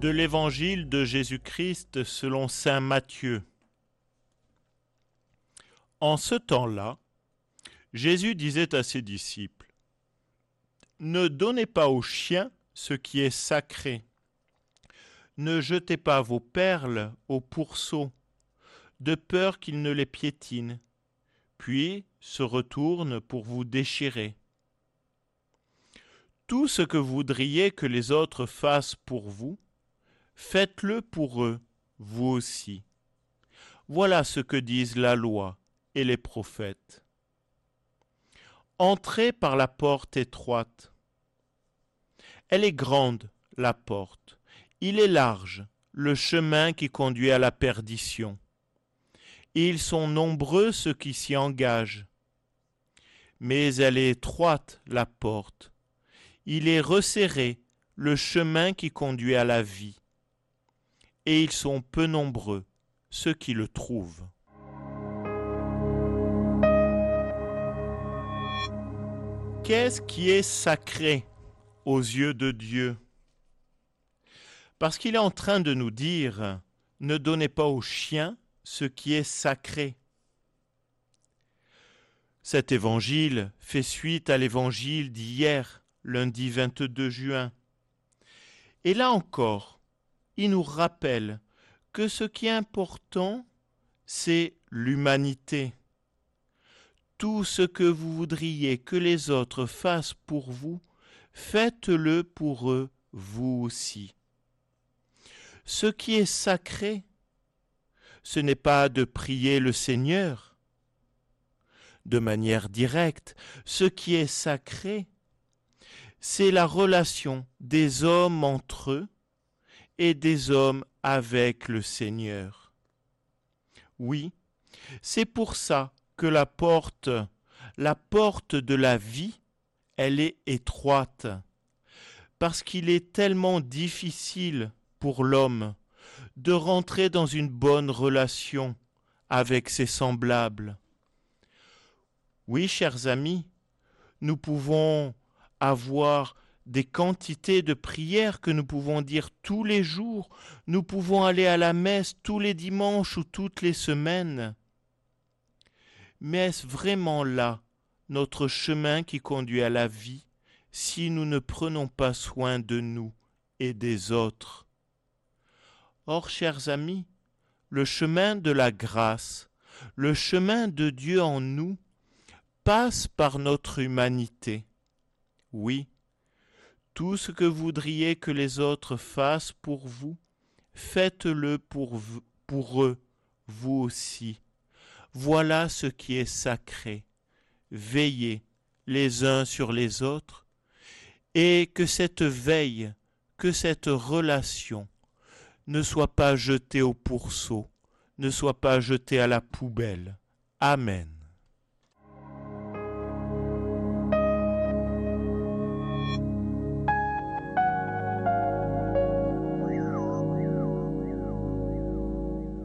de l'évangile de Jésus-Christ selon Saint Matthieu. En ce temps-là, Jésus disait à ses disciples, Ne donnez pas aux chiens ce qui est sacré. Ne jetez pas vos perles aux pourceaux, de peur qu'ils ne les piétinent, puis se retournent pour vous déchirer. Tout ce que vous voudriez que les autres fassent pour vous, faites-le pour eux, vous aussi. Voilà ce que disent la loi et les prophètes. Entrez par la porte étroite. Elle est grande, la porte. Il est large, le chemin qui conduit à la perdition. Ils sont nombreux ceux qui s'y engagent. Mais elle est étroite, la porte. Il est resserré, le chemin qui conduit à la vie. Et ils sont peu nombreux ceux qui le trouvent. Qu'est-ce qui est sacré aux yeux de Dieu? Parce qu'il est en train de nous dire, ne donnez pas aux chiens ce qui est sacré. Cet évangile fait suite à l'évangile d'hier, lundi 22 juin. Et là encore, il nous rappelle que ce qui est important, c'est l'humanité tout ce que vous voudriez que les autres fassent pour vous, faites-le pour eux, vous aussi. Ce qui est sacré, ce n'est pas de prier le Seigneur de manière directe, ce qui est sacré, c'est la relation des hommes entre eux et des hommes avec le Seigneur. Oui, c'est pour ça que la porte, la porte de la vie, elle est étroite, parce qu'il est tellement difficile pour l'homme de rentrer dans une bonne relation avec ses semblables. Oui, chers amis, nous pouvons avoir des quantités de prières que nous pouvons dire tous les jours, nous pouvons aller à la messe tous les dimanches ou toutes les semaines, mais est-ce vraiment là notre chemin qui conduit à la vie si nous ne prenons pas soin de nous et des autres? Or, chers amis, le chemin de la grâce, le chemin de Dieu en nous, passe par notre humanité. Oui, tout ce que voudriez que les autres fassent pour vous, faites-le pour, pour eux, vous aussi. Voilà ce qui est sacré. Veillez les uns sur les autres, et que cette veille, que cette relation ne soit pas jetée au pourceau, ne soit pas jetée à la poubelle. Amen.